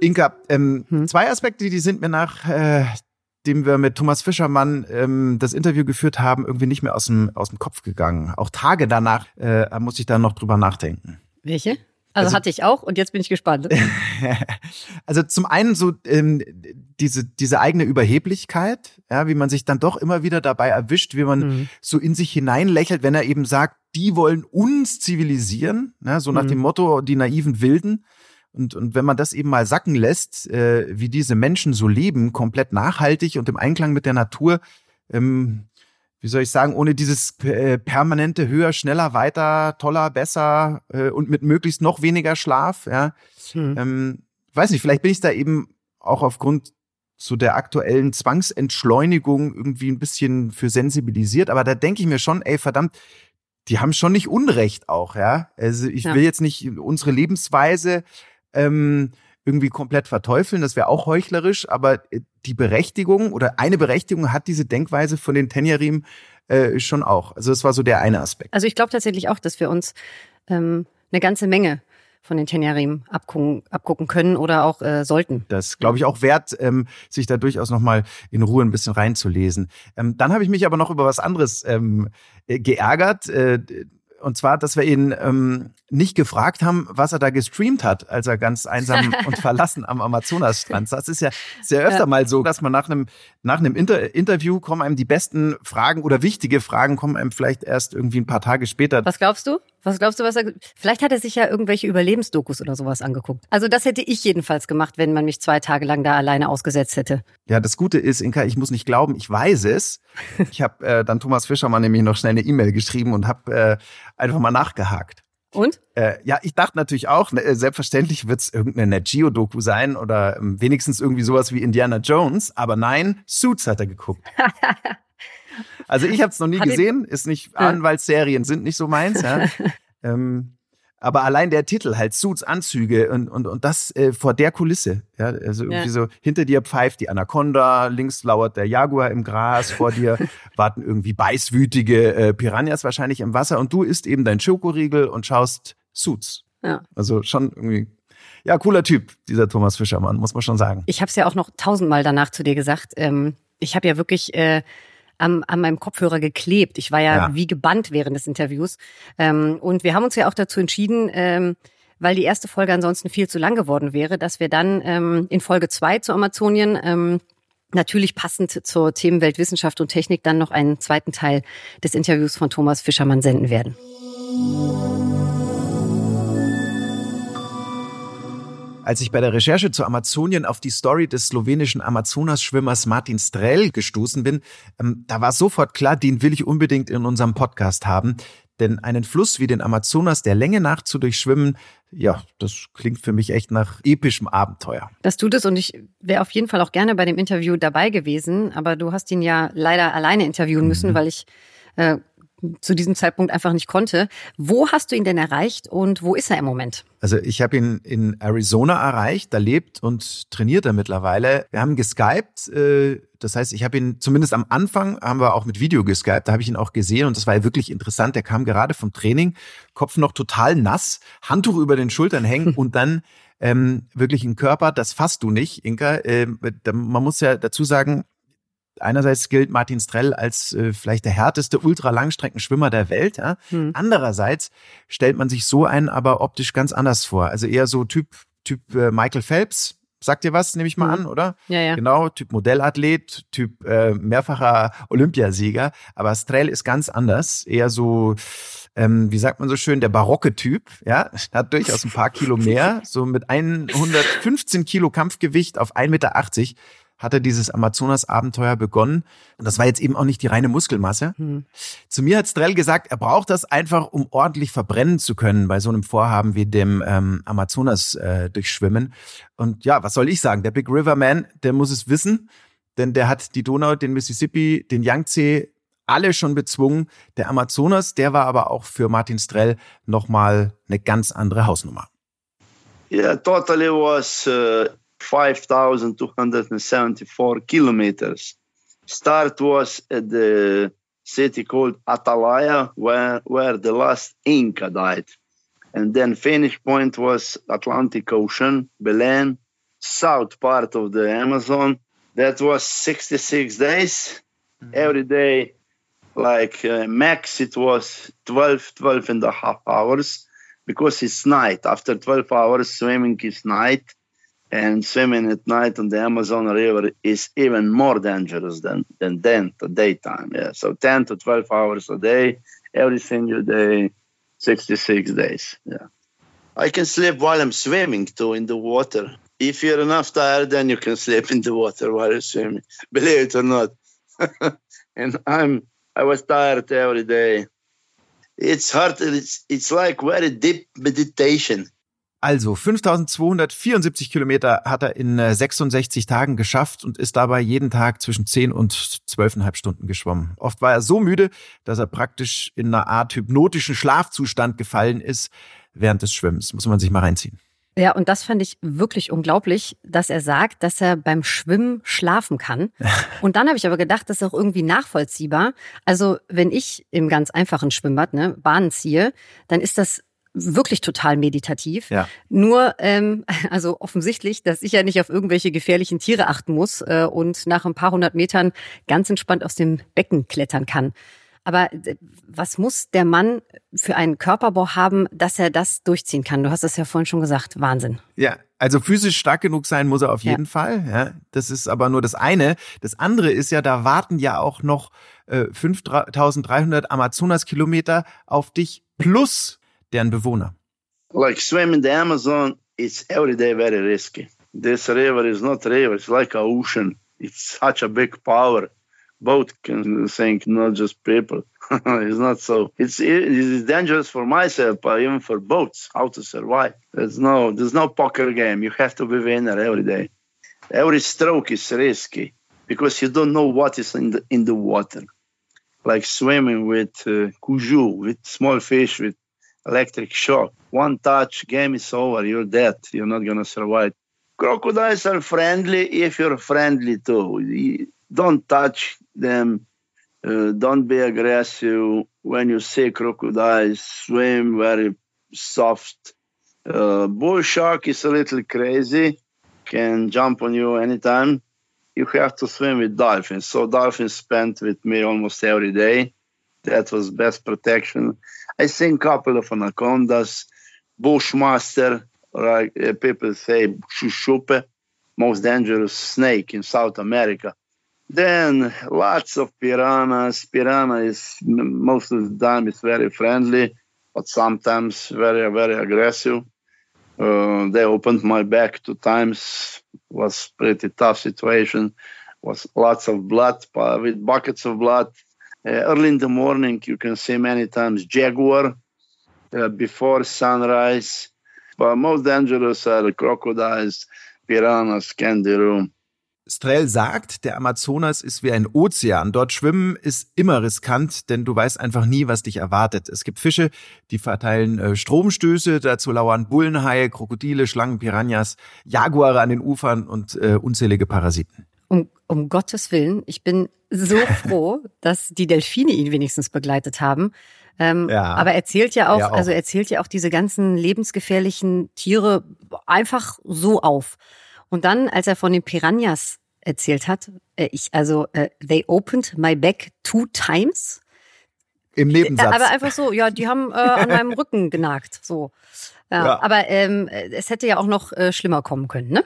Inka, ähm, hm. zwei Aspekte, die sind mir nach äh, dem wir mit Thomas Fischermann ähm, das Interview geführt haben, irgendwie nicht mehr aus dem, aus dem Kopf gegangen. Auch Tage danach äh, muss ich da noch drüber nachdenken. Welche? Also, also, hatte ich auch und jetzt bin ich gespannt. also zum einen so ähm, diese diese eigene Überheblichkeit, ja, wie man sich dann doch immer wieder dabei erwischt, wie man mhm. so in sich hineinlächelt, wenn er eben sagt, die wollen uns zivilisieren, ne, so nach mhm. dem Motto die naiven Wilden. Und, und wenn man das eben mal sacken lässt, äh, wie diese Menschen so leben, komplett nachhaltig und im Einklang mit der Natur, ähm, wie soll ich sagen, ohne dieses äh, permanente höher, schneller, weiter, toller, besser äh, und mit möglichst noch weniger Schlaf, ja. Hm. Ähm, weiß nicht, vielleicht bin ich da eben auch aufgrund so der aktuellen Zwangsentschleunigung irgendwie ein bisschen für sensibilisiert, aber da denke ich mir schon, ey, verdammt, die haben schon nicht Unrecht auch, ja. Also ich ja. will jetzt nicht unsere Lebensweise ähm, irgendwie komplett verteufeln, das wäre auch heuchlerisch, aber äh, die Berechtigung oder eine Berechtigung hat diese Denkweise von den Tenjarim äh, schon auch. Also das war so der eine Aspekt. Also ich glaube tatsächlich auch, dass wir uns ähm, eine ganze Menge von den Tenjarim abgucken, abgucken können oder auch äh, sollten. Das glaube ich auch wert, ähm, sich da durchaus nochmal in Ruhe ein bisschen reinzulesen. Ähm, dann habe ich mich aber noch über was anderes ähm, äh, geärgert. Äh, und zwar, dass wir ihn ähm, nicht gefragt haben, was er da gestreamt hat, als er ganz einsam und verlassen am Amazonasstrand saß. Das ist ja sehr öfter ja. mal so, dass man nach einem, nach einem Inter Interview kommen einem die besten Fragen oder wichtige Fragen kommen einem vielleicht erst irgendwie ein paar Tage später. Was glaubst du? Was glaubst du, was er. Vielleicht hat er sich ja irgendwelche Überlebensdokus oder sowas angeguckt. Also das hätte ich jedenfalls gemacht, wenn man mich zwei Tage lang da alleine ausgesetzt hätte. Ja, das Gute ist, Inka, ich muss nicht glauben, ich weiß es. Ich habe äh, dann Thomas Fischermann nämlich noch schnell eine E-Mail geschrieben und habe äh, einfach mal nachgehakt. Und? Äh, ja, ich dachte natürlich auch, ne, selbstverständlich wird es irgendeine Net Geo-Doku sein oder ähm, wenigstens irgendwie sowas wie Indiana Jones, aber nein, Suits hat er geguckt. Also ich habe es noch nie Hat gesehen, ist nicht ja. Anwaltsserien sind nicht so meins. Ja. ähm, aber allein der Titel halt Suits, Anzüge und und und das äh, vor der Kulisse, ja, also irgendwie ja. so hinter dir pfeift die Anaconda, links lauert der Jaguar im Gras, vor dir warten irgendwie beißwütige äh, Piranhas wahrscheinlich im Wasser und du isst eben dein Schokoriegel und schaust Suits. Ja. Also schon irgendwie ja, cooler Typ, dieser Thomas Fischermann, muss man schon sagen. Ich habe es ja auch noch tausendmal danach zu dir gesagt. Ähm, ich habe ja wirklich äh, am, an meinem Kopfhörer geklebt. Ich war ja, ja. wie gebannt während des Interviews. Ähm, und wir haben uns ja auch dazu entschieden, ähm, weil die erste Folge ansonsten viel zu lang geworden wäre, dass wir dann ähm, in Folge zwei zu Amazonien ähm, natürlich passend zur Themenwelt Wissenschaft und Technik dann noch einen zweiten Teil des Interviews von Thomas Fischermann senden werden. Als ich bei der Recherche zu Amazonien auf die Story des slowenischen Amazonas-Schwimmers Martin Strel gestoßen bin, ähm, da war sofort klar, den will ich unbedingt in unserem Podcast haben. Denn einen Fluss wie den Amazonas der Länge nach zu durchschwimmen, ja, das klingt für mich echt nach epischem Abenteuer. Das tut es und ich wäre auf jeden Fall auch gerne bei dem Interview dabei gewesen, aber du hast ihn ja leider alleine interviewen müssen, mhm. weil ich äh, zu diesem Zeitpunkt einfach nicht konnte. Wo hast du ihn denn erreicht und wo ist er im Moment? Also ich habe ihn in Arizona erreicht, da lebt und trainiert er mittlerweile. Wir haben geskypt, äh, das heißt, ich habe ihn zumindest am Anfang haben wir auch mit Video geskypt, da habe ich ihn auch gesehen und das war ja wirklich interessant. Der kam gerade vom Training, Kopf noch total nass, Handtuch über den Schultern hängen und dann ähm, wirklich ein Körper, das fasst du nicht, Inka. Ähm, man muss ja dazu sagen, einerseits gilt Martin Strell als äh, vielleicht der härteste Ultralangstreckenschwimmer der Welt. Ja? Hm. Andererseits stellt man sich so einen aber optisch ganz anders vor. Also eher so Typ, Typ äh, Michael Phelps. Sagt dir was, nehme ich mal hm. an, oder? Ja, ja. Genau, Typ Modellathlet, Typ äh, mehrfacher Olympiasieger. Aber Strell ist ganz anders. Eher so, ähm, wie sagt man so schön, der barocke Typ. Ja, hat durchaus ein paar Kilo mehr. So mit 115 Kilo Kampfgewicht auf 1,80 Meter hat er dieses Amazonas-Abenteuer begonnen. Und das war jetzt eben auch nicht die reine Muskelmasse. Mhm. Zu mir hat Strell gesagt, er braucht das einfach, um ordentlich verbrennen zu können bei so einem Vorhaben wie dem ähm, Amazonas äh, durchschwimmen. Und ja, was soll ich sagen? Der Big River Man, der muss es wissen, denn der hat die Donau, den Mississippi, den Yangtze alle schon bezwungen. Der Amazonas, der war aber auch für Martin Strell nochmal eine ganz andere Hausnummer. Yeah, totally was uh, 5,274 kilometers. Start was at the city called Atalaya, where, where the last Inca died. And then finish point was Atlantic Ocean, Belen, south part of the Amazon. That was 66 days. Mm-hmm. Every day, like uh, max, it was 12, 12 and a half hours because it's night. After 12 hours, swimming is night and swimming at night on the Amazon River is even more dangerous than than then the daytime. Yeah, so 10 to 12 hours a day, every single day, 66 days. Yeah, I can sleep while I'm swimming too in the water. If you're enough tired, then you can sleep in the water while you're swimming. Believe it or not. and I'm I was tired every day. It's hard. It's it's like very deep meditation Also 5274 Kilometer hat er in 66 äh, Tagen geschafft und ist dabei jeden Tag zwischen 10 und 12,5 Stunden geschwommen. Oft war er so müde, dass er praktisch in einer Art hypnotischen Schlafzustand gefallen ist während des Schwimmens. Muss man sich mal reinziehen. Ja, und das fand ich wirklich unglaublich, dass er sagt, dass er beim Schwimmen schlafen kann. Und dann habe ich aber gedacht, das ist auch irgendwie nachvollziehbar. Also wenn ich im ganz einfachen Schwimmbad ne, Bahnen ziehe, dann ist das wirklich total meditativ. Ja. Nur, ähm, also offensichtlich, dass ich ja nicht auf irgendwelche gefährlichen Tiere achten muss äh, und nach ein paar hundert Metern ganz entspannt aus dem Becken klettern kann. Aber äh, was muss der Mann für einen Körperbau haben, dass er das durchziehen kann? Du hast das ja vorhin schon gesagt. Wahnsinn. Ja, also physisch stark genug sein muss er auf jeden ja. Fall. Ja, das ist aber nur das eine. Das andere ist ja, da warten ja auch noch äh, 5300 Amazonas-Kilometer auf dich plus deren Bewohner. Like swimming the Amazon, it's every day very risky. This river is not river, it's like an ocean. It's such a big power. Boat can sink, not just people. it's not so. It's it's dangerous for myself, but even for boats, how to survive. There's no there's no poker game. You have to be winner every day. Every stroke is risky because you don't know what is in the in the water. Like swimming with uh, kuju, with small fish, with electric shock. One touch, game is over. You're dead. You're not gonna survive. Crocodiles are friendly if you're friendly too. Don't touch them. Uh, don't be aggressive. When you see crocodiles, swim very soft. Uh, bull shark is a little crazy, can jump on you anytime. You have to swim with dolphins. So dolphins spent with me almost every day. That was best protection. I seen a couple of anacondas, bushmaster, like uh, people say, shushupe, most dangerous snake in South America. Then lots of piranhas. Piranha is most of the time is very friendly, but sometimes very very aggressive. Uh, they opened my back two times. Was pretty tough situation. Was lots of blood with buckets of blood early in the morning, you can see many times jaguar uh, before sunrise. But most dangerous are the crocodiles, piranhas, kangaroo. Strell sagt, der Amazonas ist wie ein Ozean. Dort schwimmen ist immer riskant, denn du weißt einfach nie, was dich erwartet. Es gibt Fische, die verteilen äh, Stromstöße, dazu lauern Bullenhaie, Krokodile, Schlangen, Piranhas, Jaguare an den Ufern und äh, unzählige Parasiten. Um, um Gottes Willen, ich bin so froh, dass die Delfine ihn wenigstens begleitet haben. Ähm, ja, aber erzählt ja auch, auch, also erzählt ja auch diese ganzen lebensgefährlichen Tiere einfach so auf. Und dann, als er von den Piranhas erzählt hat, äh, ich, also, äh, they opened my back two times. Im Nebensatz. Aber einfach so, ja, die haben äh, an meinem Rücken genagt, so. Ja, ja. Aber ähm, es hätte ja auch noch äh, schlimmer kommen können, ne?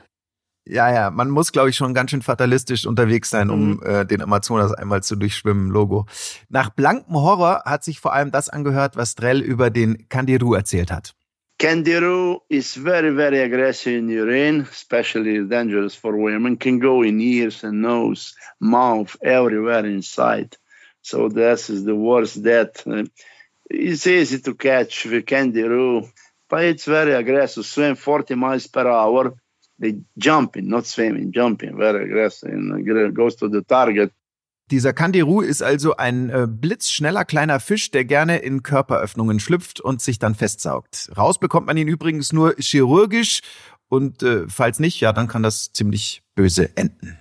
Ja, ja, man muss, glaube ich, schon ganz schön fatalistisch unterwegs sein, um mhm. äh, den Amazonas einmal zu durchschwimmen, Logo. Nach blankem Horror hat sich vor allem das angehört, was Drell über den Kandiru erzählt hat. Kangaroo is very, very aggressive in urine, especially dangerous for women. Can go in ears and nose, mouth, everywhere inside. So this is the worst death. It's easy to catch the kangaroo, but it's very aggressive. Swim 40 miles per hour. They jumping, not swimming, jumping, very aggressive, and goes to the target. Dieser Kandiru ist also ein äh, blitzschneller kleiner Fisch, der gerne in Körperöffnungen schlüpft und sich dann festsaugt. Raus bekommt man ihn übrigens nur chirurgisch und äh, falls nicht, ja, dann kann das ziemlich böse enden.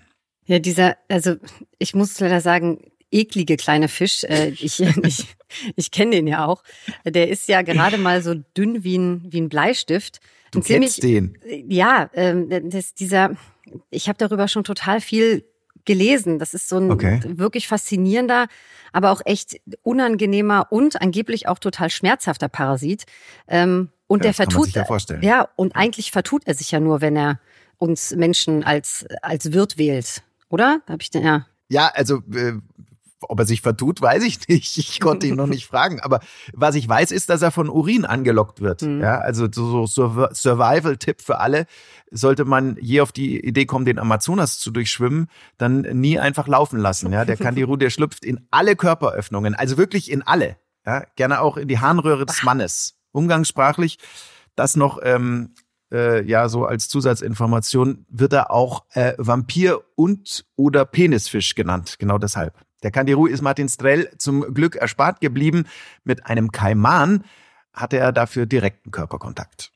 Ja, dieser, also ich muss leider sagen, eklige kleine Fisch, äh, ich, ich, ich kenne den ja auch, der ist ja gerade mal so dünn wie ein, wie ein Bleistift. Du kennst den? Ja, ähm, das, dieser, ich habe darüber schon total viel gelesen. Das ist so ein okay. wirklich faszinierender, aber auch echt unangenehmer und angeblich auch total schmerzhafter Parasit. Ähm, und ja, der vertut, ja, ja, und eigentlich vertut er sich ja nur, wenn er uns Menschen als als Wirt wählt, oder? Hab ich denn ja? Ja, also äh, ob er sich vertut, weiß ich nicht. Ich konnte ihn noch nicht fragen. Aber was ich weiß, ist, dass er von Urin angelockt wird. Mhm. Ja, also so, so Survival-Tipp für alle. Sollte man je auf die Idee kommen, den Amazonas zu durchschwimmen, dann nie einfach laufen lassen. Ja, der Kandiru, der schlüpft in alle Körperöffnungen, also wirklich in alle. Ja, gerne auch in die Harnröhre des Mannes. Umgangssprachlich, das noch ähm, äh, ja so als Zusatzinformation wird er auch äh, Vampir und oder Penisfisch genannt. Genau deshalb. Der Kandiru ist Martin Strell zum Glück erspart geblieben. Mit einem Kaiman hatte er dafür direkten Körperkontakt.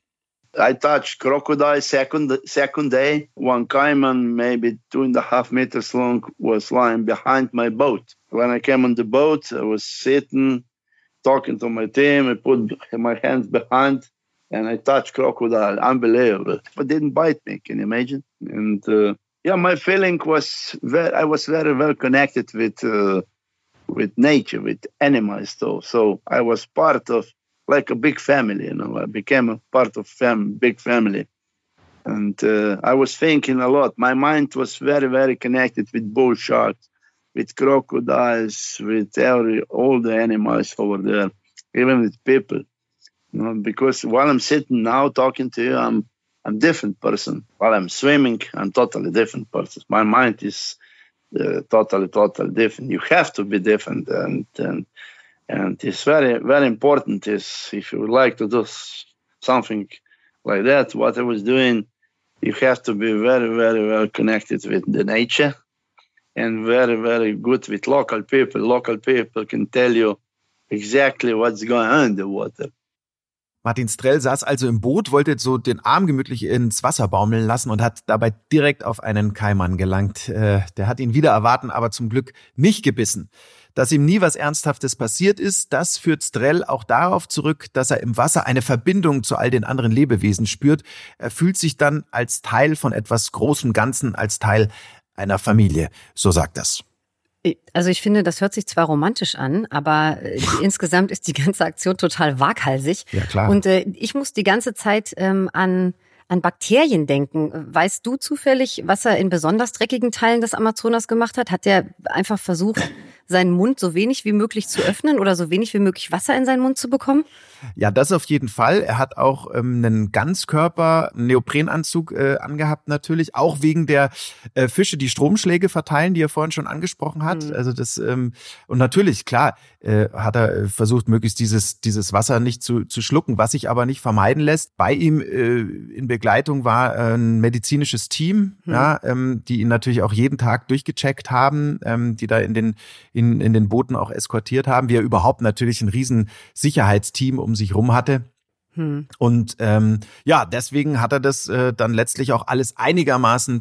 I touched crocodile second second day. One caiman, maybe two and a half meters long, was lying behind my boat. When I came on the boat, I was sitting, talking to my team. I put my hands behind, and I touched crocodile. Unbelievable! But didn't bite me. Can you imagine? And uh, yeah, my feeling was very, I was very well connected with uh, with nature, with animals, though. So I was part of like a big family. You know, I became a part of fam big family, and uh, I was thinking a lot. My mind was very, very connected with bull sharks, with crocodiles, with every all the animals over there, even with people. You know, because while I'm sitting now talking to you, I'm I'm different person. While I'm swimming, I'm totally different person. My mind is uh, totally, totally different. You have to be different, and and and it's very, very important. Is if you would like to do something like that, what I was doing, you have to be very, very well connected with the nature, and very, very good with local people. Local people can tell you exactly what's going on in the water. Martin Strell saß also im Boot, wollte so den Arm gemütlich ins Wasser baumeln lassen und hat dabei direkt auf einen Kaimann gelangt. Äh, der hat ihn wieder erwarten, aber zum Glück nicht gebissen. Dass ihm nie was Ernsthaftes passiert ist, das führt Strell auch darauf zurück, dass er im Wasser eine Verbindung zu all den anderen Lebewesen spürt. Er fühlt sich dann als Teil von etwas großem Ganzen, als Teil einer Familie. So sagt das. Also ich finde, das hört sich zwar romantisch an, aber äh, insgesamt ist die ganze Aktion total waghalsig. Ja, klar. Und äh, ich muss die ganze Zeit ähm, an, an Bakterien denken. Weißt du zufällig, was er in besonders dreckigen Teilen des Amazonas gemacht hat? Hat er einfach versucht, seinen Mund so wenig wie möglich zu öffnen oder so wenig wie möglich Wasser in seinen Mund zu bekommen? Ja, das auf jeden Fall. Er hat auch ähm, einen Ganzkörper-Neoprenanzug äh, angehabt natürlich, auch wegen der äh, Fische, die Stromschläge verteilen, die er vorhin schon angesprochen hat. Mhm. Also das ähm, und natürlich klar äh, hat er äh, versucht, möglichst dieses dieses Wasser nicht zu, zu schlucken, was sich aber nicht vermeiden lässt. Bei ihm äh, in Begleitung war äh, ein medizinisches Team, mhm. ja, ähm, die ihn natürlich auch jeden Tag durchgecheckt haben, ähm, die da in den in, in den Booten auch eskortiert haben. Wir überhaupt natürlich ein riesen Sicherheitsteam um sich rum hatte. Hm. Und ähm, ja, deswegen hat er das äh, dann letztlich auch alles einigermaßen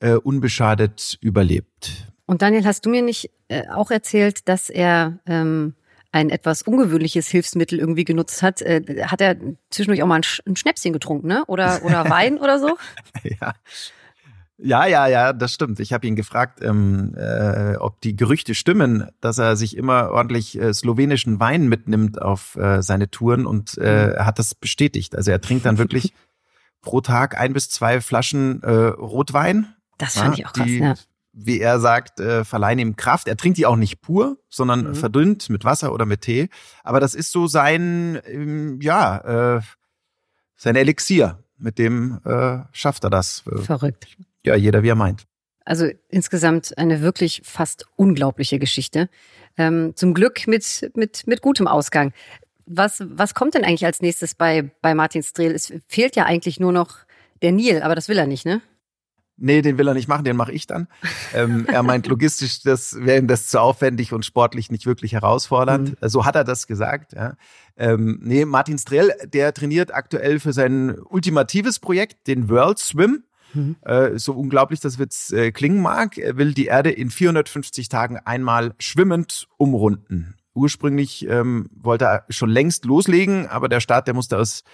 äh, unbeschadet überlebt. Und Daniel, hast du mir nicht äh, auch erzählt, dass er ähm, ein etwas ungewöhnliches Hilfsmittel irgendwie genutzt hat? Äh, hat er zwischendurch auch mal ein, Sch ein Schnäpschen getrunken, ne? Oder, oder Wein oder so? ja. Ja, ja, ja, das stimmt. Ich habe ihn gefragt, ähm, äh, ob die Gerüchte stimmen, dass er sich immer ordentlich äh, slowenischen Wein mitnimmt auf äh, seine Touren und äh, er hat das bestätigt. Also er trinkt dann wirklich pro Tag ein bis zwei Flaschen äh, Rotwein. Das fand ja, ich auch krass, die, ja. Wie er sagt, äh, verleihen ihm Kraft. Er trinkt die auch nicht pur, sondern mhm. verdünnt mit Wasser oder mit Tee. Aber das ist so sein, ähm, ja, äh, sein Elixier. Mit dem äh, schafft er das. Verrückt ja, jeder wie er meint. Also insgesamt eine wirklich fast unglaubliche Geschichte. Ähm, zum Glück mit, mit, mit gutem Ausgang. Was, was kommt denn eigentlich als nächstes bei, bei Martin Strehl? Es fehlt ja eigentlich nur noch der Nil, aber das will er nicht, ne? Nee, den will er nicht machen, den mache ich dann. ähm, er meint, logistisch das wäre ihm das zu aufwendig und sportlich nicht wirklich herausfordernd. Mhm. So hat er das gesagt. Ja. Ähm, nee, Martin Strehl, der trainiert aktuell für sein ultimatives Projekt, den World Swim. Mhm. Äh, so unglaublich das jetzt äh, klingen mag, will die Erde in 450 Tagen einmal schwimmend umrunden. Ursprünglich ähm, wollte er schon längst loslegen, aber der Start, der musste aus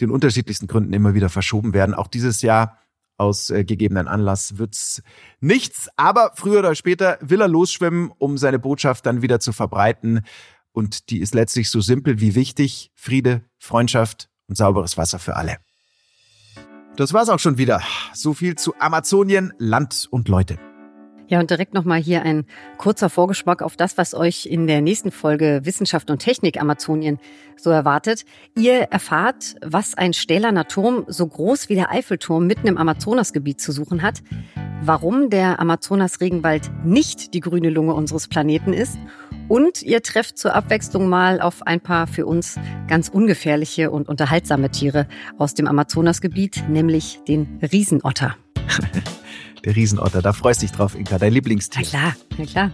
den unterschiedlichsten Gründen immer wieder verschoben werden. Auch dieses Jahr aus äh, gegebenen Anlass wird's nichts, aber früher oder später will er losschwimmen, um seine Botschaft dann wieder zu verbreiten. Und die ist letztlich so simpel wie wichtig. Friede, Freundschaft und sauberes Wasser für alle. Das war's auch schon wieder. So viel zu Amazonien, Land und Leute. Ja, und direkt nochmal hier ein kurzer Vorgeschmack auf das, was euch in der nächsten Folge Wissenschaft und Technik Amazonien so erwartet. Ihr erfahrt, was ein stählerner Turm so groß wie der Eiffelturm mitten im Amazonasgebiet zu suchen hat, warum der Amazonas-Regenwald nicht die grüne Lunge unseres Planeten ist und ihr trefft zur Abwechslung mal auf ein paar für uns ganz ungefährliche und unterhaltsame Tiere aus dem Amazonasgebiet, nämlich den Riesenotter. Der Riesenotter, da freust du dich drauf, Inka, dein Lieblingstier. Na klar, na klar.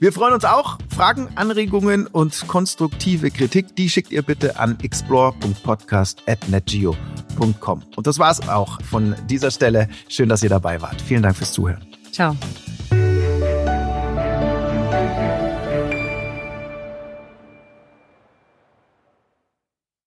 Wir freuen uns auch. Fragen, Anregungen und konstruktive Kritik, die schickt ihr bitte an explore.podcast.netgeo.com. Und das war's auch von dieser Stelle. Schön, dass ihr dabei wart. Vielen Dank fürs Zuhören. Ciao.